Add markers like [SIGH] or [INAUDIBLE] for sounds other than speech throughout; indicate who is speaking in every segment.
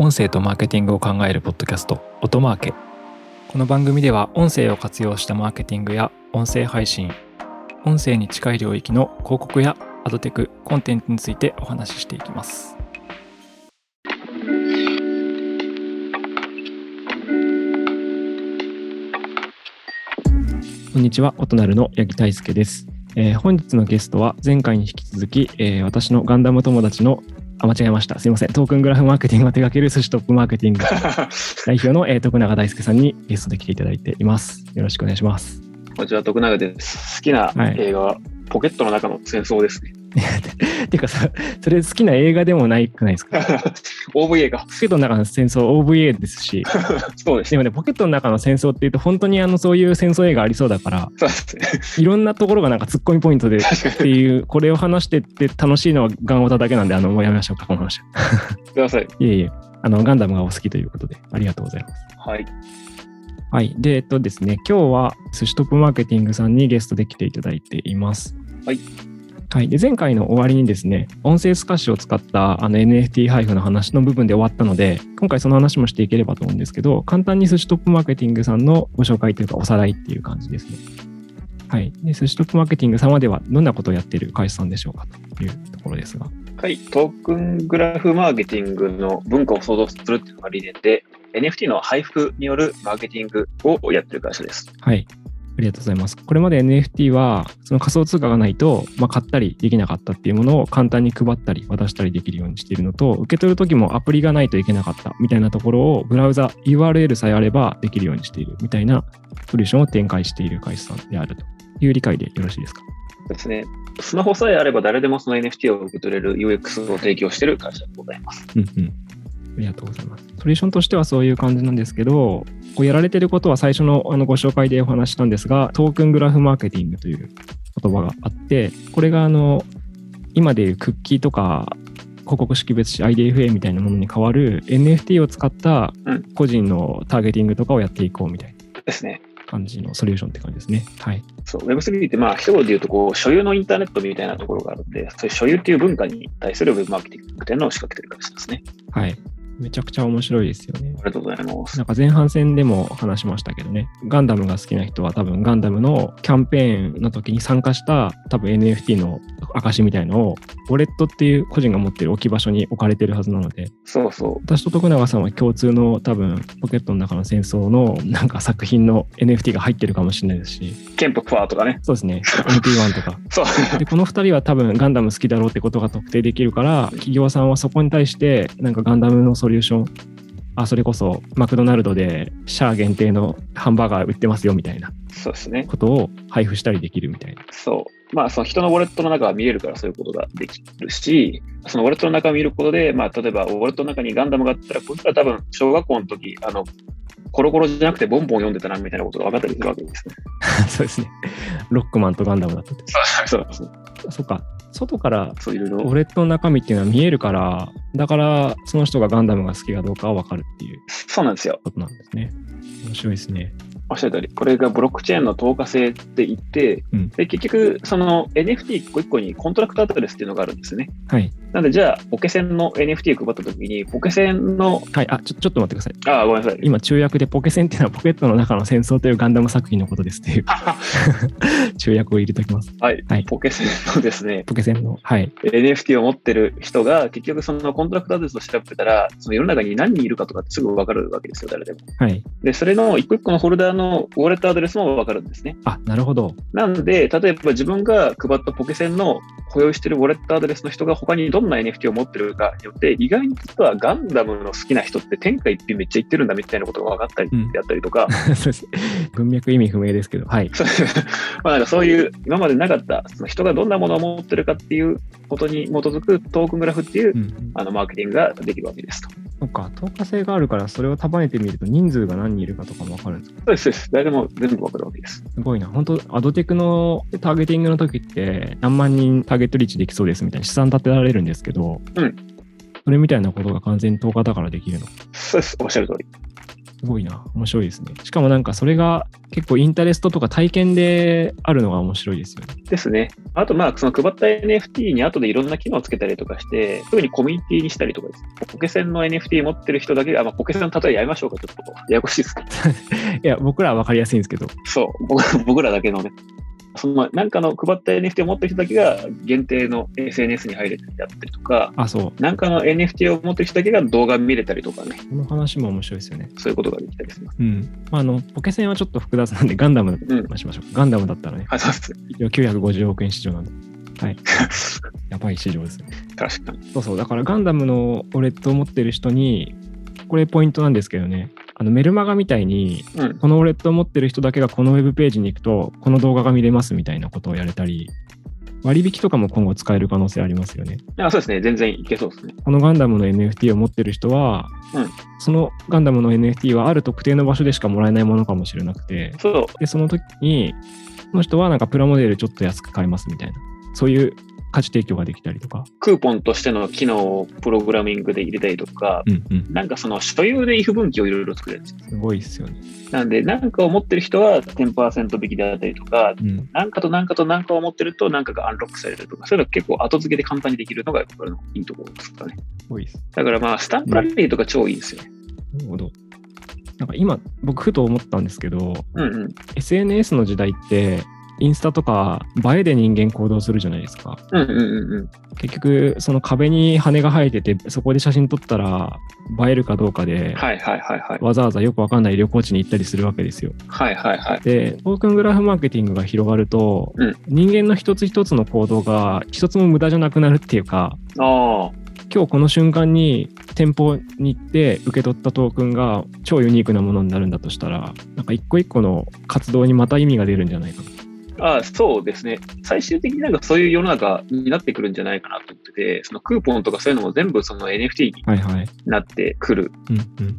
Speaker 1: 音声とマーケティングを考えるポッドキャスト音マーケ。この番組では音声を活用したマーケティングや音声配信音声に近い領域の広告やアドテクコンテンツについてお話ししていきます。こんにちは音なるの八木大輔です、えー本日のゲストは前回に引き続き、えー私のガンダム友達のあ、間違えました。すいません。トークングラフマーケティングを手掛ける寿司トップマーケティング [LAUGHS] 代表の、えー徳永大輔さんにゲストで来ていただいています。よろしくお願いします。
Speaker 2: こちは、徳永です。好きな
Speaker 1: はい
Speaker 2: 映画は、ポケットの中の戦争ですね。[LAUGHS]
Speaker 1: ていうかさ、それ好きな映画でもないくないですか？[LAUGHS]
Speaker 2: OVA が。
Speaker 1: ポケットの中の戦争 OVA ですし、[LAUGHS]
Speaker 2: そうです。
Speaker 1: でもね、ポケットの中の戦争っていうと本当にあのそういう戦争映画ありそうだから。いろんなところがなんかツッコミポイントでっていう、これを話してって楽しいのはガンオタだけなんで、あの、もうやめましょうか、この話。
Speaker 2: に。ください。
Speaker 1: いえいえ、あの、ガンダムがお好きということで、ありがとうございます。
Speaker 2: はい。
Speaker 1: はい。で、えっとですね、今日は寿司トップマーケティングさんにゲストで来ていただいています。
Speaker 2: はい。
Speaker 1: はい。で、前回の終わりにですね、音声スカッシュを使ったあの NFT 配布の話の部分で終わったので、今回その話もしていければと思うんですけど、簡単に寿司トップマーケティングさんのご紹介というかおさらいっていう感じですね。はい。で、寿司トップマーケティング様ではどんなことをやっている会社さんでしょうかというところですが。
Speaker 2: はい。トークングラフマーケティングの文化を創造するっていうのが理念で、NFT の配布によるマーケティングをやってる会社です。
Speaker 1: はい。ありがとうございます。これまで NFT は、その仮想通貨がないと、まあ、買ったりできなかったっていうものを簡単に配ったり渡したりできるようにしているのと、受け取るときもアプリがないといけなかったみたいなところを、ブラウザ、URL さえあればできるようにしているみたいなソリューションを展開している会社さんであるという理解でよろしいですか？
Speaker 2: ですね。スマホさえあれば誰でもその NFT を受け取れる UX を提供している会社でございます。
Speaker 1: うんうん。ありがとうございます。ソリューションとしてはそういう感じなんですけど、こうやられてることは最初のあのご紹介でお話ししたんですが、トークングラフマーケティングという言葉があって、これがあの今でいうクッキーとか広告識別紙 IDFA みたいなものに代わる NFT を使った
Speaker 2: うん
Speaker 1: 個人のターゲティングとかをやっていこうみたいな
Speaker 2: ですね。
Speaker 1: 感じのソリューションって感じですね。はい。
Speaker 2: そう、Web3 ってまあ一言で言うとこう、所有のインターネットみたいなところがあるんで、そういう所有っていう文化に対する Web マーケティングっていうのを仕掛けてる会社ですね。
Speaker 1: はい。めちゃくちゃ面白いですよね。
Speaker 2: ありがとうございます。
Speaker 1: なんか前半戦でも話しましたけどね、ガンダムが好きな人は多分ガンダムのキャンペーンの時に参加した多分 NFT の証みたいのを、ウォレットっていう個人が持ってる置き場所に置かれてるはずなので、
Speaker 2: そうそう。
Speaker 1: 私と徳永さんは共通の多分ポケットの中の戦争のなんか作品の NFT が入ってるかもしれないですし、
Speaker 2: ケンプファーとかね。
Speaker 1: そうですね、[LAUGHS] MP1 とか。
Speaker 2: そう。
Speaker 1: で、この2人は多分ガンダム好きだろうってことが特定できるから、企業さんはそこに対してなんかガンダムのソリューション、あ、それこそマクドナルドでシャア限定のハンバーガー売ってますよみたいな。
Speaker 2: そうですね。
Speaker 1: ことを配布したりできるみたいな。
Speaker 2: そう。まあ、その人のウォレットの中が見えるからそういうことができるし、そのウォレットの中を見ることで、まあ、例えばウォレットの中にガンダムがあったら、こいつら多分小学校の時、あの、コロコロじゃなくてボンボン読んでたなみたいなことが分かったりするわけですね。[LAUGHS]
Speaker 1: そうですね。ロックマンとガンダムだったって。
Speaker 2: そうですね。
Speaker 1: そっか。外からウォレットの中身っていうのは見えるから、だからその人がガンダムが好きかどうかはわかるっていう
Speaker 2: そうなんですよ。
Speaker 1: ことなんですね。面白いですね。
Speaker 2: おっしゃる通り。これがブロックチェーンの透過性って言って、
Speaker 1: うん
Speaker 2: で結局、その NFT 一個一個にコントラクトアドレスっていうのがあるんですよね。
Speaker 1: はい。
Speaker 2: なんで、じゃあ、ポケセンの NFT を配った時に、ポケセンの、
Speaker 1: はい。あ、ちょ、ちょっと待ってください。
Speaker 2: あ、ごめんなさい。
Speaker 1: 今、注釈でポケセンっていうのはポケットの中の戦争というガンダム作品のことですっていう [LAUGHS] 注釈を入れておきます。
Speaker 2: はい。
Speaker 1: はい
Speaker 2: ポケセンのですね、
Speaker 1: ポケセンの。はい。
Speaker 2: NFT を持ってる人が結局そのコントラクトアドレスを調べたら、その世の中に何人いるかとかすぐ分かるわけですよ、誰でも。
Speaker 1: はい。
Speaker 2: で、それの一個一個のホルダーのウォレットアドレスも分かるんですね。
Speaker 1: あ、なるほど。
Speaker 2: なので、例えば自分が配ったポケセンの保有しているウォレットアドレスの人が他にどんな NFT を持ってるかによって、意外に実はガンダムの好きな人って天下一品めっちゃ行ってるんだみたいなことが分かったりであったりとか。
Speaker 1: 文脈意味不明ですけど。はい。
Speaker 2: そうまあなんかそういう今までなかったその人がどんなものを持ってるかっていうことに基づくトークングラフっていう
Speaker 1: うん。
Speaker 2: あのマーケティングができるわけですと。
Speaker 1: そっか。透過性があるから、それを束ねてみると人数が何人いるかとかもわかるんですか？
Speaker 2: そうです、そうです。誰でも全部わかるわけです。
Speaker 1: すごいな。本当アドテクのターゲティングの時って何万人ターゲットリーチできそうですみたいな試算立てられるんですけど、
Speaker 2: うん
Speaker 1: それみたいなことが完全に10日だからできるの。
Speaker 2: そうです。おっしゃる通り。
Speaker 1: すごいな。面白いですね。しかもなんかそれが結構インタレストとか体験であるのが面白いですよね。
Speaker 2: ですね。あと、まあ、その配った NFT に後でいろんな機能をつけたりとかして、特にコミュニティにしたりとかです。ポケセンの NFT 持ってる人だけが、まあ、ポケセンの例えやめましょうか、ちょっと。ややこしいですね。[LAUGHS]
Speaker 1: いや、僕らは分かりやすいんですけど。
Speaker 2: そう。僕僕らだけのね。そのなんかの配った NFT を持ってる人だけが限定の SNS に入れてやったりとか、
Speaker 1: あ、そう。
Speaker 2: なんかの NFT を持ってる人だけが動画見れたりとかね、
Speaker 1: この話も面白いですよね。
Speaker 2: そういうことができたりします。
Speaker 1: うん。まあ、あの、ポケセンはちょっと複雑なんで、ガンダム
Speaker 2: うん。
Speaker 1: 話しましょう。ガンダムだったらね、
Speaker 2: あ、そうです。
Speaker 1: 一応950億円市場なんで。はい。[LAUGHS] やばい市場ですね。
Speaker 2: 確かに。
Speaker 1: そうそう。だからガンダムのウォレットを持ってる人に、これポイントなんですけどね。あのメルマガみたいに、
Speaker 2: うん。
Speaker 1: このウォレットを持ってる人だけがこのウェブページに行くと、この動画が見れますみたいなことをやれたり、割引とかも今後使える可能性ありますよね。
Speaker 2: あそうですね。全然いけそうですね。
Speaker 1: このガンダムの NFT を持ってる人は、
Speaker 2: うん
Speaker 1: そのガンダムの NFT はある特定の場所でしかもらえないものかもしれなくて、
Speaker 2: そう。
Speaker 1: で、その時に、その人はなんかプラモデルちょっと安く買えますみたいな、そういう価値提供ができたりとか。
Speaker 2: クーポンとしての機能をプログラミングで入れたりとか、
Speaker 1: うんうん。
Speaker 2: なんかその所有で if 分岐をいろいろ作れるんですよ。
Speaker 1: すごいですよね。
Speaker 2: なんで、なんかを持ってる人は10%引きであったりとか、
Speaker 1: うん。
Speaker 2: なんかとなんかとなんかを持ってるとなんかがアンロックされるとか、そういうの結構後付けで簡単にできるのがこれのいいところですかね。
Speaker 1: すごいです。
Speaker 2: だからまあ、スタンプラリーとか超いいですよね。
Speaker 1: なるほど。なんか今、僕ふと思ったんですけど、
Speaker 2: うんうん。
Speaker 1: SNS の時代って、インスタとか映えで人間行動するじゃないですか。
Speaker 2: うんうんうんうん。
Speaker 1: 結局、その壁に羽が生えてて、そこで写真撮ったら映えるかどうかで、
Speaker 2: はいはいはいはい。
Speaker 1: わざわざよくわかんない旅行地に行ったりするわけですよ。
Speaker 2: はいはいはい。
Speaker 1: で、トークングラフマーケティングが広がると、
Speaker 2: うん
Speaker 1: 人間の一つ一つの行動が一つも無駄じゃなくなるっていうか、
Speaker 2: ああ。
Speaker 1: 今日この瞬間に店舗に行って受け取ったトークンが超ユニークなものになるんだとしたら、なんか一個一個の活動にまた意味が出るんじゃないかな。
Speaker 2: ああそうですね。最終的になんかそういう世の中になってくるんじゃないかなと思ってて、そのクーポンとかそういうのも全部その NFT に。なってくる。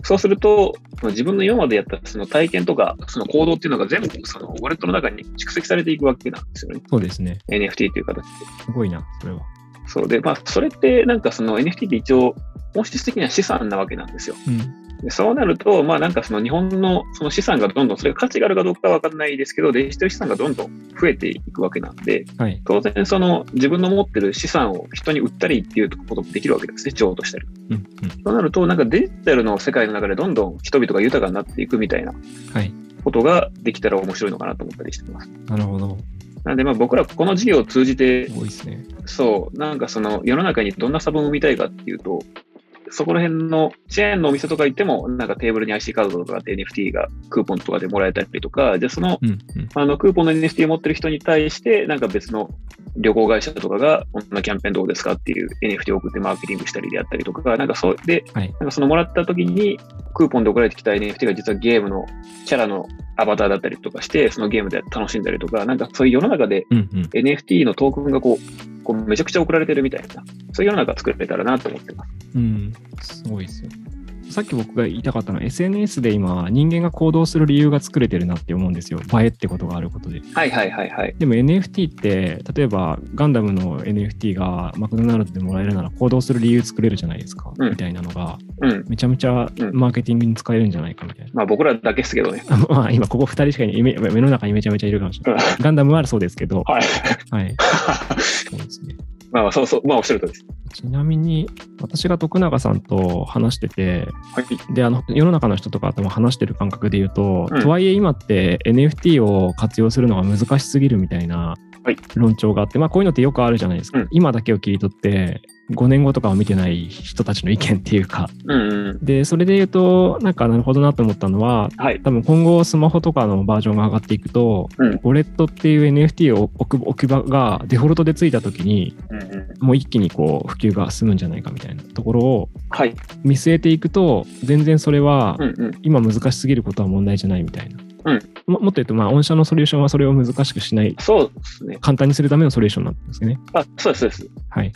Speaker 2: そうすると、自分の今までやったその体験とか、その行動っていうのが全部そのウォレットの中に蓄積されていくわけなんですよね。
Speaker 1: そうですね。
Speaker 2: NFT っていう形で。
Speaker 1: すごいな、それは。
Speaker 2: そうで、まあ、それってなんかその NFT って一応、本質的には資産なわけなんですよ。
Speaker 1: うん。
Speaker 2: でそうなると、まあなんかその日本のその資産がどんどん、それが価値があるかどうかは分かんないですけど、デジタル資産がどんどん増えていくわけなんで、
Speaker 1: はい。
Speaker 2: 当然その自分の持ってる資産を人に売ったりっていうこともできるわけですね、譲渡したり。
Speaker 1: うんうん。
Speaker 2: そうなると、なんかデジタルの世界の中でどんどん人々が豊かになっていくみたいな
Speaker 1: はい。
Speaker 2: ことができたら面白いのかなと思ったりしてます。
Speaker 1: なるほど。
Speaker 2: なんでまあ僕らこの事業を通じて
Speaker 1: ね。
Speaker 2: そう、なんかその世の中にどんな差分を生みたいかっていうと、そこら辺のチェーンのお店とか行っても、なんかテーブルに IC カードとかで NFT がクーポンとかでもらえたりとか、じゃあその
Speaker 1: うんうん。
Speaker 2: あのクーポンの NFT を持ってる人に対して、なんか別の旅行会社とかが、こんなキャンペーンどうですか？っていう NFT を送ってマーケティングしたりであったりとか、なんかそうで、
Speaker 1: はい。
Speaker 2: なんかそのもらった時に、クーポンで送られてきた NFT が実はゲームのキャラのアバターだったりとかして、そのゲームで楽しんだりとか、なんかそういう世の中で。NFT のトークンがこう、こうめちゃくちゃ送られてるみたいな、そういう世の中作れたらなと思ってます。
Speaker 1: うん。すごいですよ。さっき僕が言いたかったのは SNS で今人間が行動する理由が作れてるなって思うんですよ。映えってことがあることで。
Speaker 2: はいはいはいはい。
Speaker 1: でも NFT って例えばガンダムの NFT がマクドナルドでもらえるなら行動する理由作れるじゃないですか。
Speaker 2: うん
Speaker 1: みたいなのが
Speaker 2: うん。
Speaker 1: めちゃめちゃ
Speaker 2: うん
Speaker 1: マーケティングに使えるんじゃないかみたいな。
Speaker 2: まあ僕らだけですけどね。[LAUGHS]
Speaker 1: まあ今ここ2人しかい目目の中にめちゃめちゃいるかもしれない。
Speaker 2: う [LAUGHS] ん
Speaker 1: ガンダムはそうですけど、
Speaker 2: はい。
Speaker 1: はい。[LAUGHS] そうですね。
Speaker 2: まあまあそうそう、まあおっしゃるとりです。
Speaker 1: ちなみに私が徳永さんと話してて、
Speaker 2: はい。
Speaker 1: で、あの、世の中の人とかとも話してる感覚で言うと、
Speaker 2: うん
Speaker 1: とはいえ今って NFT を活用するのが難しすぎるみたいな
Speaker 2: はい
Speaker 1: 論調があって、まあこういうのってよくあるじゃないですか。
Speaker 2: うん
Speaker 1: 今だけを切り取って、5年後とかを見てない人たちの意見っていうか。
Speaker 2: うんうん。
Speaker 1: で、それで言うと、なんかなるほどなと思ったのは、
Speaker 2: はい。
Speaker 1: 多分今後スマホとかのバージョンが上がっていくと、
Speaker 2: うん
Speaker 1: ウォレットっていう NFT を置く置き場がデフォルトでついた時に、
Speaker 2: うんうん。
Speaker 1: もう一気にこう普及が進むんじゃないかみたいなところを
Speaker 2: はい。
Speaker 1: 見据えていくと、全然それは。今難しすぎることは問題じゃないみたいな。
Speaker 2: うん
Speaker 1: ももっと言うと、まあ、御社のソリューションはそれを難しくしない、
Speaker 2: そうですね。
Speaker 1: 簡単にするためのソリューションなんですよね。
Speaker 2: あ、そうです、そうです。
Speaker 1: はい。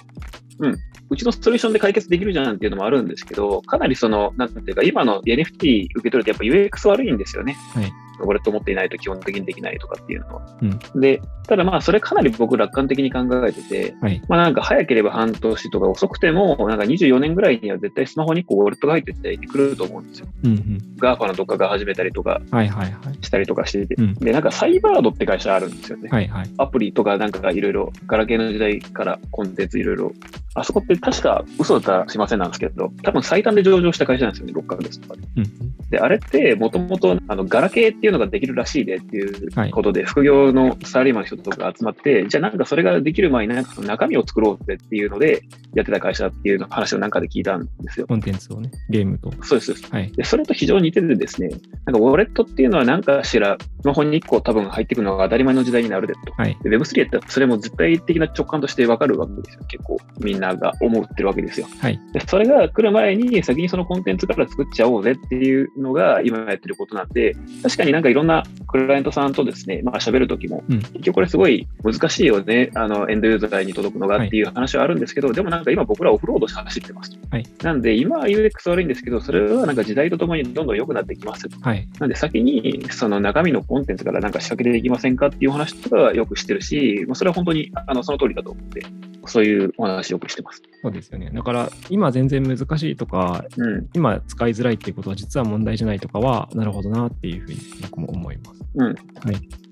Speaker 2: うん、うちのソリューションで解決できるじゃんっていうのもあるんですけど、かなりその、なんていうか、今の NFT 受け取るとやっぱ UX 悪いんですよね。
Speaker 1: はい
Speaker 2: ウォレット持っていないと基本的にできないとかっていうのは。
Speaker 1: うん
Speaker 2: で、ただまあ、それかなり僕楽観的に考えてて、
Speaker 1: はい。
Speaker 2: まあなんか早ければ半年とか遅くても、なんか24年ぐらいには絶対スマホに1個ウォレットが入っててくると思うんですよ。
Speaker 1: うんうん。
Speaker 2: GAFA のどっかが始めたりとか
Speaker 1: はいはいはい。
Speaker 2: したりとかしてて。
Speaker 1: うん
Speaker 2: で、なんかサイバードって会社あるんですよね。
Speaker 1: はいはい。
Speaker 2: アプリとかなんかいろいろ、ガラケーの時代からコンテンツいろいろ。あそこって確か嘘だったらすいませんなんですけど、多分最短で上場した会社なんですよね、6ヶ月とかで。
Speaker 1: うん
Speaker 2: で、あれってもともとあのガラケーっていうのができるらしいでっていう
Speaker 1: はい
Speaker 2: ことで、副業のサラリーマンの人とかが集まって、じゃあなんかそれができる前になんかその中身を作ろうぜっていうのでやってた会社っていうの話をなんかで聞いたんですよ。
Speaker 1: コンテンツをね、ゲームと。
Speaker 2: そうです。そうです
Speaker 1: はい。
Speaker 2: で、それと非常に似ててですね、なんかウォレットっていうのは何かしら、スマホに1個多分入ってくるのが当たり前の時代になるでと。
Speaker 1: はい。
Speaker 2: で Web3 やったらそれも絶対的な直感として分かるわけですよ。結構みんなが思ってるわけですよ。
Speaker 1: はい。
Speaker 2: でそれが来る前に先にそのコンテンツから作っちゃおうぜっていうのが今やってることなんで、確かになんかいろんなクライアントさんとですね、まあ喋るときも、
Speaker 1: うん
Speaker 2: 結局これすごい難しいよね、あのエンドユーザーに届くのが
Speaker 1: はい
Speaker 2: っていう話はあるんですけど、でもなんか今僕らオフロードして走ってますと。
Speaker 1: はい
Speaker 2: なんで今は UX 悪いんですけど、それはなんか時代とともにどんどん良くなってきますと。
Speaker 1: はい。
Speaker 2: なんで先にその中身のコンテンツからなんか仕掛けていきませんかっていう話とかはよくしてるし、まあそれは本当にあのその通りだと思って、そういうお話よくしてます。
Speaker 1: そうですよね。だから、今全然難しいとか、
Speaker 2: うん。
Speaker 1: 今使いづらいっていうことは実は問題じゃないとかは、なるほどなっていうふうに僕も思います。
Speaker 2: うん。
Speaker 1: はい。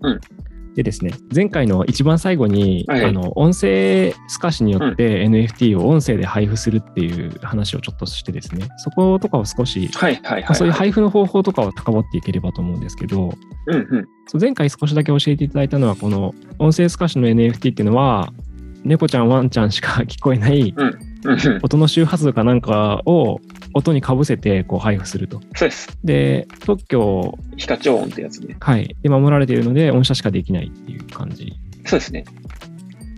Speaker 2: うん
Speaker 1: でですね、前回の一番最後に、
Speaker 2: はい。
Speaker 1: あの音声透かしによって NFT を音声で配布するっていう話をちょっとしてですね、そことかを少し、そういう配布の方法とかを高掘っていければと思うんですけど、
Speaker 2: うんうん。
Speaker 1: 前回少しだけ教えていただいたのは、この音声透かしの NFT っていうのは、猫ちゃん、ワンちゃんしか聞こえない。音の周波数かなんかを音にかぶせてこう配布すると。
Speaker 2: そうです。
Speaker 1: で、特許、
Speaker 2: 非課長音ってやつね。
Speaker 1: はい、で守られているので、音社しかできないっていう感じ。
Speaker 2: そうですね。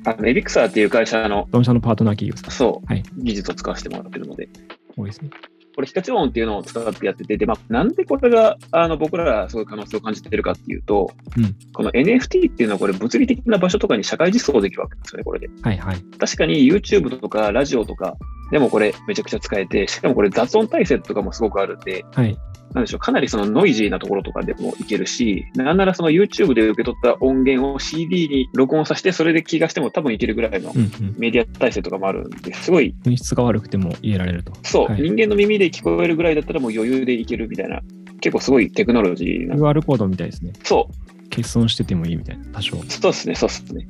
Speaker 2: あのエビクサーっていう会社の、
Speaker 1: 音社のパートナー企業さん
Speaker 2: そう、
Speaker 1: はい
Speaker 2: 技術を使わせてもらってるので、
Speaker 1: 多いですね。
Speaker 2: これ、非課長音っていうのを使ってやってて、で、まあ、なんでこれが、あの、僕らすごい可能性を感じてるかっていうと、
Speaker 1: うん
Speaker 2: この NFT っていうのはこれ物理的な場所とかに社会実装できるわけですよね、これで。
Speaker 1: はいはい。
Speaker 2: 確かに YouTube とかラジオとかでもこれめちゃくちゃ使えて、しかもこれ雑音体制とかもすごくあるんで、
Speaker 1: はい。
Speaker 2: なんでしょう、かなりそのノイジーなところとかでもいけるし、なんならその YouTube で受け取った音源を CD に録音させて、それで気がしても多分いけるぐらいの。メディア体制とかもあるんで、すごい、
Speaker 1: 品質が悪くても入れられると。
Speaker 2: そう、
Speaker 1: はい
Speaker 2: 人間の耳で聞こえるぐらいだったらもう余裕でいけるみたいな、結構すごいテクノロジーな。
Speaker 1: QR コードみたいですね。
Speaker 2: そう、
Speaker 1: 欠損しててもいいみたいな、多少。
Speaker 2: そうですね、そうですね。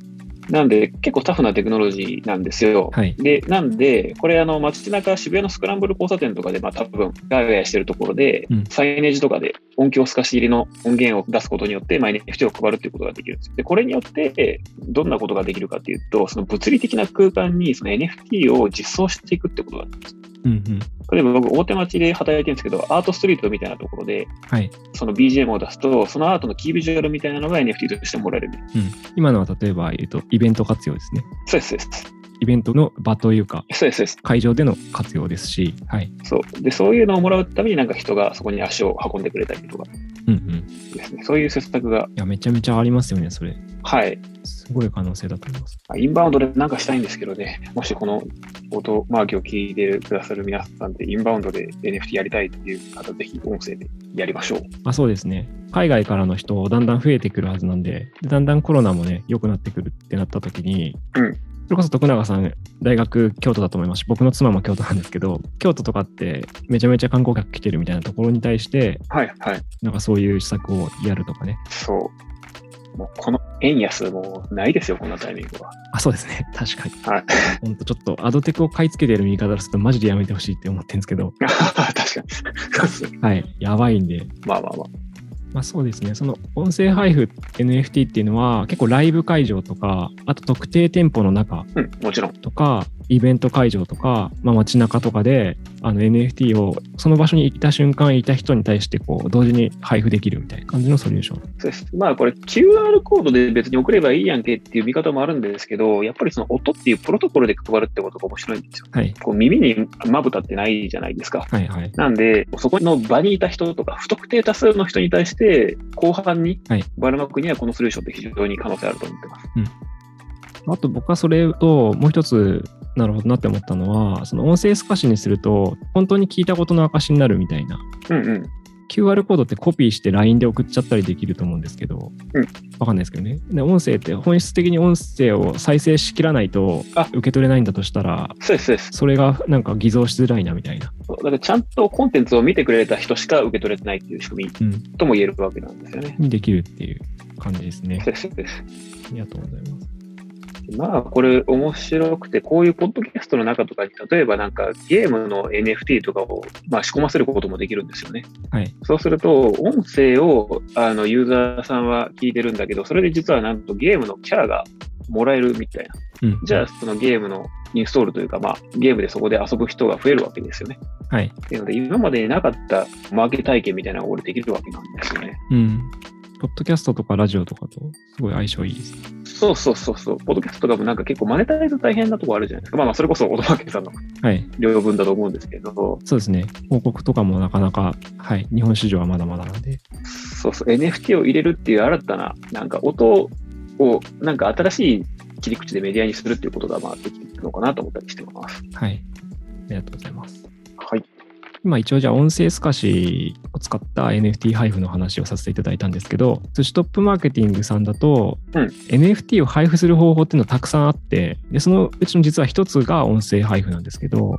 Speaker 2: なんで、結構タフなテクノロジーなんですよ。
Speaker 1: はい。
Speaker 2: で、なんで、これ、あの、街中、渋谷のスクランブル交差点とかで、まあ、多分、ガヤガヤしてるところで、
Speaker 1: うん
Speaker 2: サイネージとかで音響透かし入りの音源を出すことによって、まあ、NFT を配るっていうことができるんですよ。で、これによって、どんなことができるかっていうと、その物理的な空間に、その NFT を実装していくってことができるんです。
Speaker 1: うんうん。
Speaker 2: 例えば僕、大手町で働いてるんですけど、アートストリートみたいなところで、
Speaker 1: はい。
Speaker 2: その BGM を出すと、そのアートのキービジュアルみたいなのが NFT としてもらえる。
Speaker 1: うん。今のは例えば、えっと、イベント活用ですね。
Speaker 2: そうです、そうです。
Speaker 1: イベントの場というか、
Speaker 2: そうです、そうです。
Speaker 1: 会場での活用ですし、はい。
Speaker 2: そう。で、そういうのをもらうためになんか人がそこに足を運んでくれたりとか
Speaker 1: うんうん。い
Speaker 2: ですね。そういう施策が、
Speaker 1: や、めちゃめちゃありますよね、それ。
Speaker 2: はい。
Speaker 1: すごい可能性だと思います。
Speaker 2: インバウンドでなんかしたいんですけどね、もしこの音マーキを聞いてくださる皆さんで、インバウンドで NFT やりたいっていう方、ぜひ音声でやりましょう。
Speaker 1: あそうですね。海外からの人、だんだん増えてくるはずなんで、でだんだんコロナもね、良くなってくるってなった時に、
Speaker 2: うん
Speaker 1: それこそ徳永さん、大学京都だと思いますし、僕の妻も京都なんですけど、京都とかってめちゃめちゃ観光客来てるみたいなところに対して、
Speaker 2: はい、はい。
Speaker 1: なんかそういう施策をやるとかね。
Speaker 2: そう。もうこの円安もうないですよ、こんなタイミングは。
Speaker 1: あ、そうですね。確かに。
Speaker 2: はい。
Speaker 1: ほんとちょっとアドテクを買い付けてる言い方するとマジでやめてほしいって思ってるんですけど、[LAUGHS]
Speaker 2: 確かに。
Speaker 1: はい。やばいんで。
Speaker 2: まあまあまあ。
Speaker 1: まあそうですね。その音声配布 NFT っていうのは結構ライブ会場とか、あと特定店舗の中
Speaker 2: うん、もちろん。
Speaker 1: とか、イベント会場とか、まあ、街中とかであの NFT をその場所にいた瞬間いた人に対してこう同時に配布できるみたいな感じのソリューション。
Speaker 2: そうです。まあこれ QR コードで別に送ればいいやんけっていう見方もあるんですけど、やっぱりその音っていうプロトコルで配るってことが面白いんですよ。
Speaker 1: はい。
Speaker 2: こう耳にまぶたってないじゃないですか。
Speaker 1: はいはい。
Speaker 2: なんで、そこの場にいた人とか、不特定多数の人に対して、後半に
Speaker 1: はい
Speaker 2: ばらまくにはこのソリューションって非常に可能性あると思ってます。
Speaker 1: あと僕はそれともう一つなるほどなって思ったのは、その音声透かしにすると本当に聞いたことの証になるみたいな
Speaker 2: うんうん。
Speaker 1: QR コードってコピーして LINE で送っちゃったりできると思うんですけど、
Speaker 2: うん
Speaker 1: わかんないですけどね。で音声って本質的に音声を再生しきらないと
Speaker 2: あ
Speaker 1: 受け取れないんだとしたら、
Speaker 2: そうです、そうです。
Speaker 1: それがなんか偽造しづらいなみたいな。
Speaker 2: だからちゃんとコンテンツを見てくれた人しか受け取れてないっていう仕組み
Speaker 1: うん。
Speaker 2: とも言えるわけなんですよね。
Speaker 1: にできるっていう感じですね。
Speaker 2: そうです、そうです。
Speaker 1: ありがとうございます。
Speaker 2: まあ、これ面白くて、こういうポッドキャストの中とかに、例えばなんかゲームの NFT とかを、まあ、仕込ませることもできるんですよね。
Speaker 1: はい。
Speaker 2: そうすると、音声をあのユーザーさんは聞いてるんだけど、それで実はなんとゲームのキャラがもらえるみたいな。
Speaker 1: うん。
Speaker 2: じゃあ、そのゲームのインストールというか、まあ、ゲームでそこで遊ぶ人が増えるわけですよね。
Speaker 1: はい。
Speaker 2: っていうので、今までになかったマーケ体験みたいなのが俺できるわけなんですよね。
Speaker 1: うん。ポッドキャストとかラジオとかとすごい相性いいです。
Speaker 2: そうそうそうそう。ポッドキャストとかもなんか結構マネタイズ大変なとこあるじゃないですか。まあまあ、それこそ小野明さんの
Speaker 1: はい。
Speaker 2: 領分だと思うんですけど、
Speaker 1: そうですね。広告とかもなかなか、はい。日本市場はまだまだなんで。
Speaker 2: そうそう、NFT を入れるっていう新たな、なんか音を、なんか新しい切り口でメディアにするっていうことが、まあ、できていくのかなと思ったりしてます。
Speaker 1: はい。ありがとうございます。
Speaker 2: はい。
Speaker 1: 今一応じゃあ音声透かしを使った NFT 配布の話をさせていただいたんですけど、寿司トップマーケティングさんだと、
Speaker 2: うん
Speaker 1: NFT を配布する方法っていうのたくさんあって、でそのうちの実は一つが音声配布なんですけど。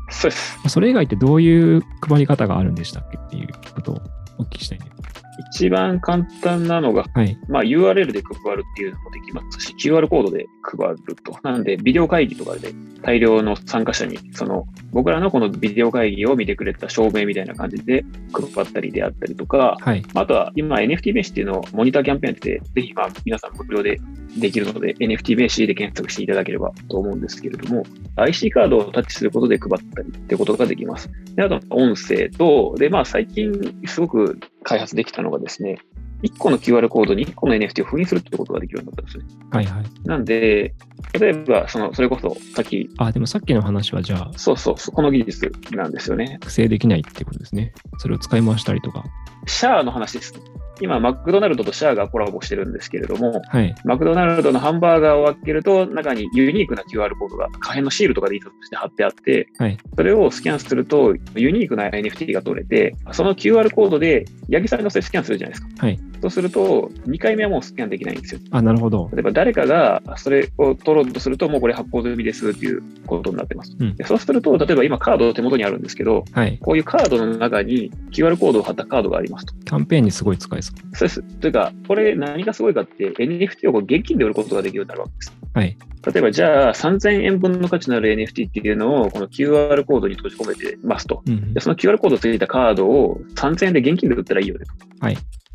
Speaker 2: そ
Speaker 1: れ以外ってどういう配り方があるんでしたっけっていうことをお聞きしたいんです。
Speaker 2: 一番簡単なのが、
Speaker 1: はい。
Speaker 2: まあ、URL で配るっていうのもできますし、QR コードで配ると。なんで、ビデオ会議とかで大量の参加者に、その、僕らのこのビデオ会議を見てくれた証明みたいな感じで配ったりであったりとか、
Speaker 1: はい。
Speaker 2: まああとは今 NFT 名刺っていうのをモニターキャンペーンやってて、ぜひまあ皆さん無料でできるので NFT 名刺で検索していただければと思うんですけれども、IC カードをタッチすることで配ったりってことができます。で、あと音声と、で、まあ最近すごく開発できたのがですね、1個の QR コードに1個の NFT を封印するってことができるようになったんですね。
Speaker 1: はいはい。
Speaker 2: なんで、例えば、その、それこそさっき、
Speaker 1: あ、でもさっきの話はじゃあ、
Speaker 2: そうそうこの技術なんですよね。
Speaker 1: 複製できないってことですね。それを使い回したりとか。
Speaker 2: シャアの話です。今、マクドナルドとシャアがコラボしてるんですけれども、
Speaker 1: はい。
Speaker 2: マクドナルドのハンバーガーを開けると、中にユニークな QR コードが可変のシールとかで印刷して貼ってあって、
Speaker 1: はい
Speaker 2: それをスキャンすると、ユニークな NFT が取れて、その QR コードで、八木さんのそれスキャンするじゃないですか。
Speaker 1: はい。
Speaker 2: そうすると、2回目はもうスキャンできないんですよ。
Speaker 1: あ、なるほど。
Speaker 2: 例えば誰かがそれを取ろうとすると、もうこれ発行済みですっていうことになってます。
Speaker 1: うん
Speaker 2: でそうすると、例えば今カード手元にあるんですけど、
Speaker 1: はい。
Speaker 2: こういうカードの中に QR コードを貼ったカードがありますと。
Speaker 1: キャンペーンにすごい使えそう。
Speaker 2: そうです。というか、これ何がすごいかって NFT を現金で売ることができるようになるわけです。
Speaker 1: はい。
Speaker 2: 例えば、じゃあ3000円分の価値のある NFT っていうのをこの QR コードに閉じ込めてますと。
Speaker 1: うん
Speaker 2: で、その QR コードついたカードを3000円で現金で売ったらいいよねと。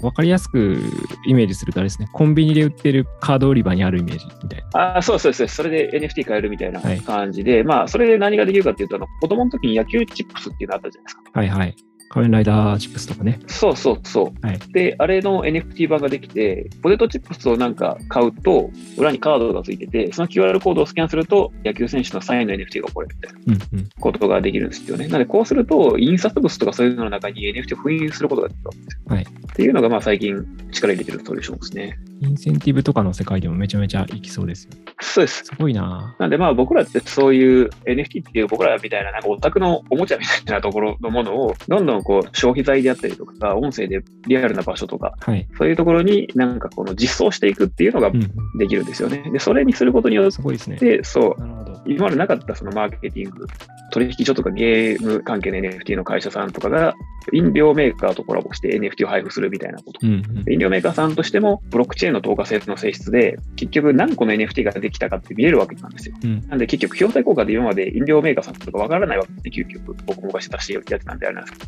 Speaker 1: わかりやすくイメージするとあれですね、コンビニで売ってるカード売り場にあるイメージみたいな。
Speaker 2: ああ、そうそうそう。それで NFT 買えるみたいな
Speaker 1: はい
Speaker 2: 感じで、まあ、それで何ができるかっていうと、あの子供の時に野球チップスっていうのあったじゃないですか。
Speaker 1: はいはい。仮面ライダーチップスとかね。
Speaker 2: そうそうそう。
Speaker 1: はい
Speaker 2: で、あれの NFT 版ができて、ポテトチップスをなんか買うと、裏にカードがついてて、その QR コードをスキャンすると、野球選手のサインの NFT が起こるみたいな
Speaker 1: うんうん。
Speaker 2: ことができるんですよね。なので、こうすると、印刷物とかそういうのの中に NFT を封印することができるわけですよ。
Speaker 1: はい
Speaker 2: っていうのが、まあ、最近力入れてるソリューションですね。
Speaker 1: インセンティブとかの世界でもめちゃめちゃいきそうですよ。
Speaker 2: そうです。
Speaker 1: すごいな
Speaker 2: なんでまあ僕らってそういう NFT っていう僕らみたいななんかオタクのおもちゃみたいなところのものをどんどんこう消費財であったりとか音声でリアルな場所とか
Speaker 1: はい。
Speaker 2: そういうところになんかこの実装していくっていうのが
Speaker 1: うんうん。
Speaker 2: できるんですよね。で、それにすることによっ。て、そう、
Speaker 1: なるほど。
Speaker 2: 今までなかったそのマーケティング、取引所とかゲーム関係の NFT の会社さんとかが飲料メーカーとコラボして NFT を配布するみたいなこと。
Speaker 1: うんうん。
Speaker 2: 飲料メーカーさんとしてもブロックチェーンの透過性の性質で結局何個の NFT ができたかって見えるわけなんですよ。
Speaker 1: うん
Speaker 2: なんで結局、表題効果で今まで飲料メーカーさんとかわからないわけで、究極、僕もしてやってたんであれなんですけ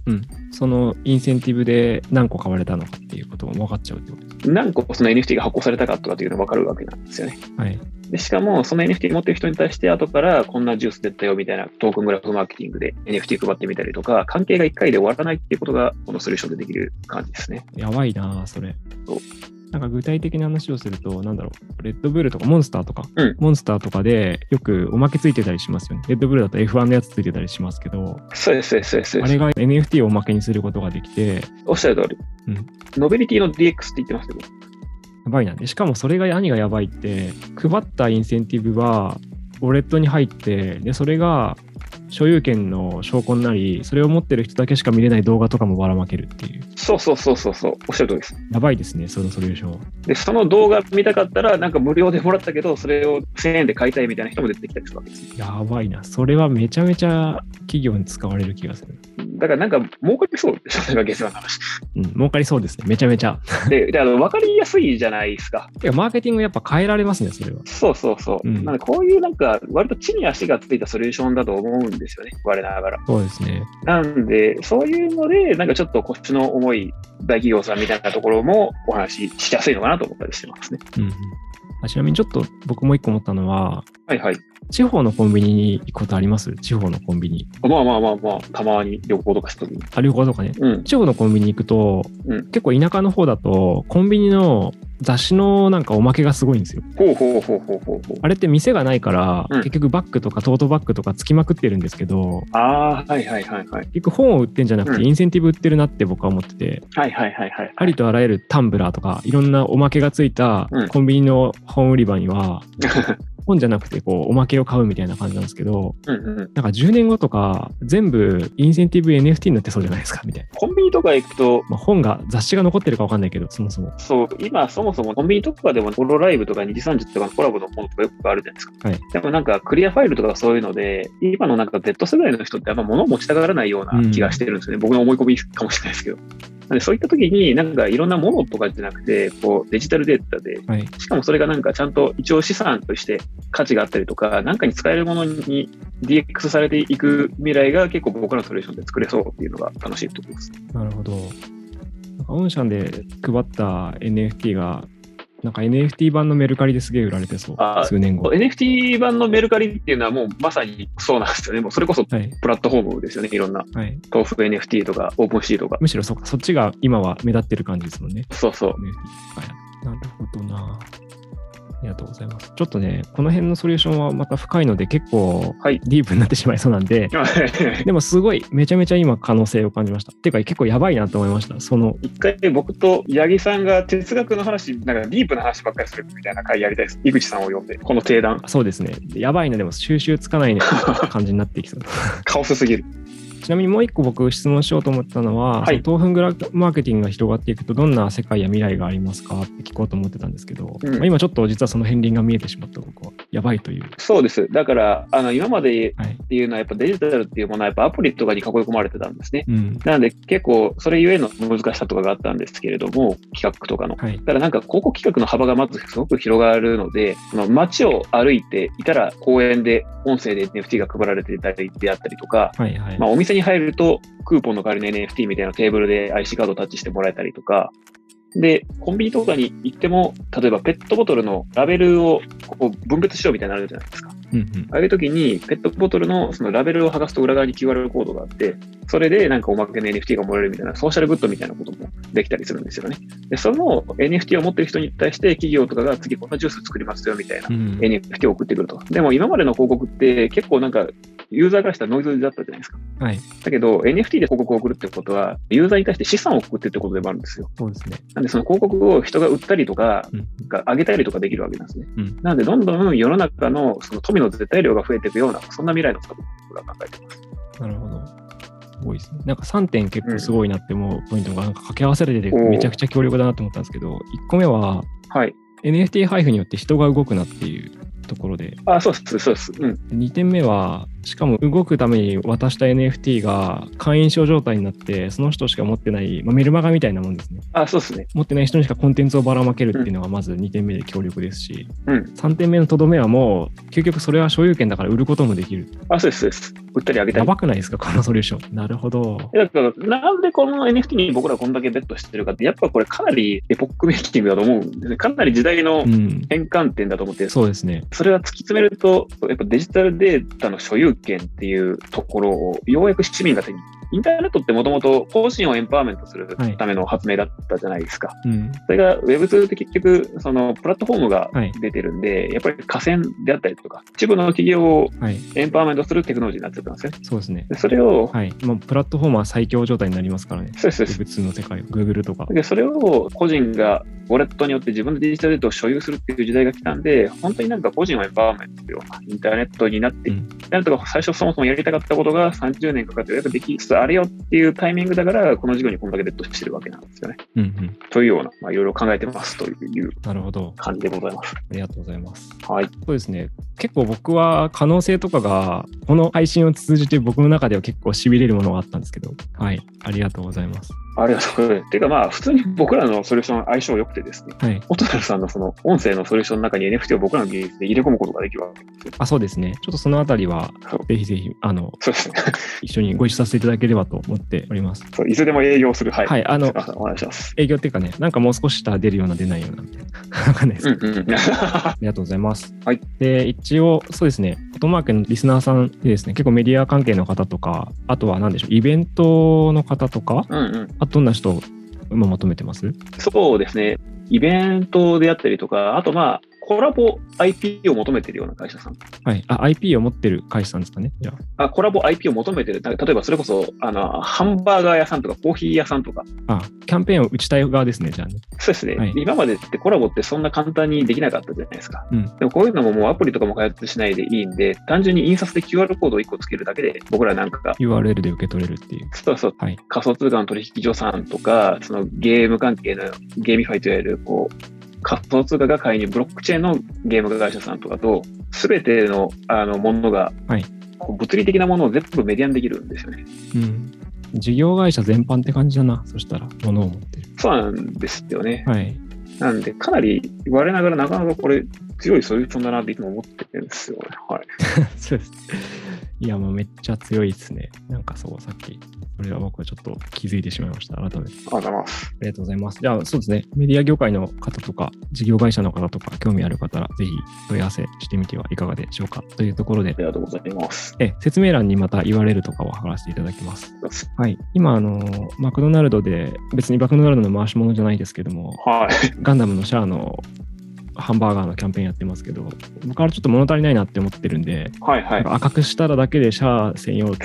Speaker 1: そのインセンティブで何個買われたのかっていうことも分かっちゃうってことです
Speaker 2: ど、何個その NFT が発行されたかとかっていうのがわかるわけなんですよね。
Speaker 1: はい。
Speaker 2: でしかも、その NFT 持ってる人に対して、後からこんなジュース出たよみたいなトークングラフマーケティングで NFT 配ってみたりとか、関係が1回で終わらないっていうことが、このソリューションでできる感じですね。
Speaker 1: やばいなそれ
Speaker 2: そう。
Speaker 1: なんか具体的な話をすると、なんだろう、レッドブルとかモンスターとか、
Speaker 2: うん
Speaker 1: モンスターとかでよくおまけついてたりしますよね。レッドブルだと F1 のやつついてたりしますけど、
Speaker 2: そうです、そうです、そうです。
Speaker 1: あれが NFT をおまけにすることができて、
Speaker 2: おっしゃる通り。
Speaker 1: うん
Speaker 2: ノベリティの DX って言ってますけど、
Speaker 1: やばいな。でしかもそれが何がやばいって、配ったインセンティブは、ウォレットに入って、で、それが所有権の証拠になり、それを持ってる人だけしか見れない動画とかもばらまけるっていう。
Speaker 2: そうそうそうそうそう、おっしゃる通りです。
Speaker 1: やばいですね、そのソリューション。
Speaker 2: で、その動画見たかったら、なんか無料でもらったけど、それを1000円で買いたいみたいな人も出てきたりするわけです。
Speaker 1: やばいな。それはめちゃめちゃ企業に使われる気がする。
Speaker 2: だからなんか儲かりそうでしょ、それが月の話。
Speaker 1: うん、儲かりそうですね。めちゃめちゃ。
Speaker 2: で、であの分かりやすいじゃないですか。
Speaker 1: いや、マーケティングやっぱ変えられますね、それは。
Speaker 2: そうそうそう。
Speaker 1: うん
Speaker 2: なんでこういうなんか、割と地に足がついたソリューションだと思うんですよね、我ながら。
Speaker 1: そうですね。
Speaker 2: なんで、そういうので、なんかちょっと腰の重い大企業さんみたいなところもお話ししやすいのかなと思ったりしてますね。
Speaker 1: うんうんあちなみにちょっと僕もう一個思ったのは、
Speaker 2: はいはい。
Speaker 1: 地方のコンビニに行くことあります？地方のコンビニ。
Speaker 2: まあまあまあまあ、たまに旅行とかした時に。
Speaker 1: あ、旅行とかね。
Speaker 2: うん。
Speaker 1: 地方のコンビニ行くと、
Speaker 2: うん
Speaker 1: 結構田舎の方だと、コンビニの雑誌のなんかおまけがすごいんですよ。
Speaker 2: ほうほうほうほうほうほう。
Speaker 1: あれって店がないから、
Speaker 2: うん
Speaker 1: 結局バッグとかトートバッグとかつきまくってるんですけど、
Speaker 2: ああ、はいはいはいはい。
Speaker 1: 結局本を売ってんじゃなくて、
Speaker 2: うん
Speaker 1: インセンティブ売ってるなって僕は思ってて、
Speaker 2: はいはいはいはい。
Speaker 1: ありとあらゆるタンブラーとか、いろんなおまけがついた
Speaker 2: うん
Speaker 1: コンビニの本売り場には、[LAUGHS] 本じゃなくてこうおまけを買うみたいな感じなんですけど、
Speaker 2: うんうん。
Speaker 1: なんか10年後とか全部インセンティブ NFT になってそうじゃないですかみたいな。
Speaker 2: コンビニとか行くと、
Speaker 1: まあ、本が、雑誌が残ってるかわかんないけど、そもそも。
Speaker 2: そう、今そもそもコンビニとかでもホロライブとか2時3時とかのコラボのものとかよくあるじゃないですか。
Speaker 1: はい。
Speaker 2: でもなんかクリアファイルとかそういうので、今のなんか Z 世代の人ってあんま物を持ちたがらないような気がしてるんですよね。僕の思い込みかもしれないですけど。なんでそういった時になんかいろんなものとかじゃなくて、こうデジタルデータで、
Speaker 1: はい。
Speaker 2: しかもそれがなんかちゃんと一応資産として価値があったりとか、なんかに使えるものに DX されていく未来が結構僕らのソリューションで作れそうっていうのが楽しいところです。
Speaker 1: なるほど。なんか、オンシャンで配った NFT が、なんか NFT 版のメルカリですげえ売られてそう
Speaker 2: あ。
Speaker 1: 数年後。
Speaker 2: NFT 版のメルカリっていうのはもうまさにそうなんですよね。もうそれこそ
Speaker 1: はい。
Speaker 2: プラットフォームですよね。いろんな
Speaker 1: はい。
Speaker 2: 豆腐 NFT とかオープンシーとか。
Speaker 1: むしろそそっちが今は目立ってる感じですもんね。
Speaker 2: そうそう。
Speaker 1: はい。なるほどな。ありがとうございます。ちょっとね、この辺のソリューションはまた深いので、結構
Speaker 2: はい
Speaker 1: ディープになってしまいそうなんで、[LAUGHS] でもすごい、めちゃめちゃ今可能性を感じました。っていうか、結構やばいなと思いました。その、
Speaker 2: 一回僕と八木さんが哲学の話、なんかディープな話ばっかりするみたいな回やりたいです。井口さんを呼んで、この定談。
Speaker 1: そうですね。やばいな、でも収集つかないね感じになってきそう。[LAUGHS] [LAUGHS]
Speaker 2: カオスすぎる。
Speaker 1: ちなみにもう一個僕質問しようと思ったのは、
Speaker 2: はい
Speaker 1: 豆腐グラマーケティングが広がっていくとどんな世界や未来がありますかって聞こうと思ってたんですけど、
Speaker 2: うん
Speaker 1: まあ今ちょっと実はその片鱗が見えてしまった僕はやばいという。
Speaker 2: そうです。だから、あの、今まで
Speaker 1: はい。
Speaker 2: っていうのはやっぱデジタルっていうものはやっぱアプリとかに囲い込まれてたんですね。
Speaker 1: うん。
Speaker 2: なので結構それゆえの難しさとかがあったんですけれども、企画とかの。
Speaker 1: はい。
Speaker 2: だからなんか広告企画の幅がまずすごく広がるので、街を歩いていたら公園で音声で NFT が配られていたりであったりとか、
Speaker 1: はいはい。
Speaker 2: まあ、お店に入るとクーポンの代わりの NFT みたいなテーブルで IC カードをタッチしてもらえたりとか、で、コンビニとかに行っても、例えばペットボトルのラベルをこう分別しようみたいになるじゃないですか。
Speaker 1: うんうん。
Speaker 2: ああいう時に、ペットボトルのそのラベルを剥がすと裏側に QR コードがあって、それでなんかおまけの NFT がもらえるみたいな、ソーシャルグッドみたいなこともできたりするんですよね。で、その NFT を持ってる人に対して企業とかが次こんなジュース作りますよみたいな
Speaker 1: うん
Speaker 2: NFT を送ってくると。でも今までの広告って結構なんかユーザーからしたらノイズだったじゃないですか。
Speaker 1: はい。
Speaker 2: だけど NFT で広告を送るってことは、ユーザーに対して資産を送ってってことでもあるんですよ。
Speaker 1: そうですね。
Speaker 2: なんでその広告を人が売ったりとか、
Speaker 1: うん
Speaker 2: が上げたりとかできるわけなんですね。
Speaker 1: うん
Speaker 2: なのでどんどん世の中のその富の絶対量が増えていくような、そんな未来のことを僕は考えています。
Speaker 1: なるほど。すごいですね。なんか3点結構すごいなって思うポイントがなんか掛け合わされててめちゃくちゃ強力だなと思ったんですけど、1個目は
Speaker 2: はい。
Speaker 1: NFT 配布によって人が動くなっていうところで、
Speaker 2: あ、そうです、そうです。うん。
Speaker 1: 2点目は、しかも動くために渡した NFT が会員証状態になって、その人しか持ってない、まあ、メルマガみたいなもんですね。
Speaker 2: あ、そうですね。
Speaker 1: 持ってない人にしかコンテンツをばらまけるっていうのがまず2点目で強力ですし、
Speaker 2: うん。
Speaker 1: 3点目のとどめはもう、究極それは所有権だから売ることもできる。
Speaker 2: あ、そうです、そうです。売ったり上げた
Speaker 1: や
Speaker 2: り。
Speaker 1: ばくないですか、このソリューション。なるほど。
Speaker 2: だから、なんでこの NFT に僕らこんだけベットしてるかって、やっぱこれかなりエポックメイキングだと思うんですね。かなり時代の
Speaker 1: うん。
Speaker 2: 変換点だと思って、
Speaker 1: そうですね。
Speaker 2: それは突き詰めると、やっぱデジタルデータの所有権っていうところを、ようやく市民が手にインターネットってもともと個人をエンパワーメントするための発明だったじゃないですか。
Speaker 1: うん。
Speaker 2: それが Web2 って結局、そのプラットフォームが
Speaker 1: はい
Speaker 2: 出てるんで、やっぱり河川であったりとか、一部の企業を
Speaker 1: はい。
Speaker 2: エンパワーメントするテクノロジーになっちゃったんですよね。
Speaker 1: そうですね。
Speaker 2: でそれを、
Speaker 1: はい。もうプラットフォームは最強状態になりますからね。
Speaker 2: そうですそうです
Speaker 1: Web2 の世界、Google とか。
Speaker 2: でそれを個人がウォレットによって自分のデジタルデータを所有するっていう時代が来たんで、本当になんか個人をエンパワーメントするようなインターネットになって、
Speaker 1: うん
Speaker 2: インターネットが最初そもそもやりたかったことが30年かかってようやくできつつあるよっていうタイミングだから、この事業にこんだけベットしてるわけなんですよね。
Speaker 1: うんうん。
Speaker 2: というような、まあ、いろいろ考えてますという。感じでございます。
Speaker 1: ありがとうございます。
Speaker 2: はい。
Speaker 1: そうですね。結構僕は可能性とかが、この配信を通じて僕の中では結構痺れるものがあったんですけど、はい。ありがとうございます。
Speaker 2: ありがとうございます。ていうかまあ、普通に僕らのソリューション相性良くてですね、
Speaker 1: はい。
Speaker 2: オトナルさんのその音声のソリューションの中に NFT を僕らの技術で入れ込むことができるわけですよ。
Speaker 1: あ、そうですね。ちょっとそのあたりはぜひぜひ、あの、
Speaker 2: そうですね。
Speaker 1: 一緒にご一緒させていただければと思っております。
Speaker 2: そういつでも営業する。はい。
Speaker 1: はい。あの
Speaker 2: お願いします。
Speaker 1: 営業っていうかね、なんかもう少ししたら出るような、出ないようなみたいな。わかんないです。
Speaker 2: うんうん。
Speaker 1: ありがとうございます。[LAUGHS]
Speaker 2: はい。
Speaker 1: で、一応、そうですね、フォトマーケのリスナーさんでですね、結構メディア関係の方とか、あとは何でしょう、イベントの方とか、
Speaker 2: うんうん。
Speaker 1: あどんな人を今求めてます？
Speaker 2: そうですね。イベントであったりとか、あとまあ、コラボ IP を求めてるような会社さん。
Speaker 1: はい。あ、IP を持ってる会社さんですかね？じゃ
Speaker 2: あコラボ IP を求めてる。例えばそれこそ、あの、ハンバーガー屋さんとかコーヒー屋さんとか。
Speaker 1: あ。あ、キャンペーンを打ちたい側ですね、じゃあね。
Speaker 2: そうですね、
Speaker 1: はい
Speaker 2: 今までってコラボってそんな簡単にできなかったじゃないですか。
Speaker 1: うん
Speaker 2: でもこういうのももうアプリとかも開発しないでいいんで、単純に印刷で QR コードを1個つけるだけで、僕らなんかが、
Speaker 1: URL で受け取れるっていう。
Speaker 2: そうそう、
Speaker 1: はい。
Speaker 2: 仮想通貨の取引所さんとか、そのゲーム関係の GameFi といわれる、こう、仮想通貨が買いにブロックチェーンのゲーム会社さんとかと、すべてのあのものが、
Speaker 1: はい
Speaker 2: 物理的なものを全部メディアにできるんですよね。
Speaker 1: うん。事業会社全般って感じだな。そしたら、ものを持ってる。
Speaker 2: そうなんですよね。
Speaker 1: はい。
Speaker 2: なんで、かなり言われながらなかなかこれ強いソリューションだなっていつも思ってるんですよね。はい。[LAUGHS]
Speaker 1: そうです。いや、もうめっちゃ強いですね。なんかそう、さっき、それは僕はちょっと気づいてしまいました。改めて。
Speaker 2: ありがとうございます。
Speaker 1: ありがとうございます。じゃあ、そうですね。メディア業界の方とか、事業会社の方とか、興味ある方は、ぜひ問い合わせしてみてはいかがでしょうか。というところで
Speaker 2: あ、りがとうございます。
Speaker 1: え説明欄にまた URL とかを貼らせていただきます。はい。今、あの、マクドナルドで、別にマクドナルドの回し物じゃないですけども、
Speaker 2: はい。
Speaker 1: ガンダムのシャアのハンバーガーのキャンペーンやってますけど、僕からちょっと物足りないなって思ってるんで、
Speaker 2: はいはい
Speaker 1: 赤くしたらだけでシャア専用っ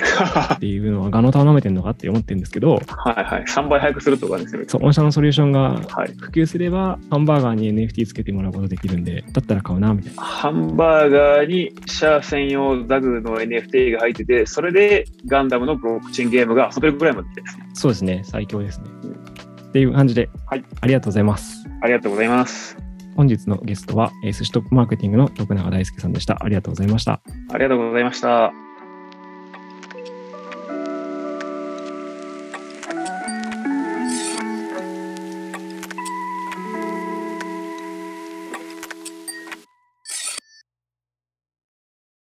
Speaker 1: ていうのはガの玉舐めてんのかって思ってるんですけど、
Speaker 2: はいはい。3倍早くするとかですね。
Speaker 1: そう、御社のソリューションが
Speaker 2: はい。
Speaker 1: 普及すれば、ハンバーガーに NFT つけてもらうことできるんで、だったら買うな、みたいな。
Speaker 2: ハンバーガーにシャア専用ザグの NFT が入ってて、それでガンダムのブロックチェーンゲームが遊べるぐらいまでですね。
Speaker 1: そうですね、最強ですね。っていう感じで、
Speaker 2: はい
Speaker 1: ありがとうございます。
Speaker 2: ありがとうございます。
Speaker 1: 本日のゲストは、えー寿司トップマーケティングの徳永大輔さんでした。ありがとうございました。
Speaker 2: ありがとうございました。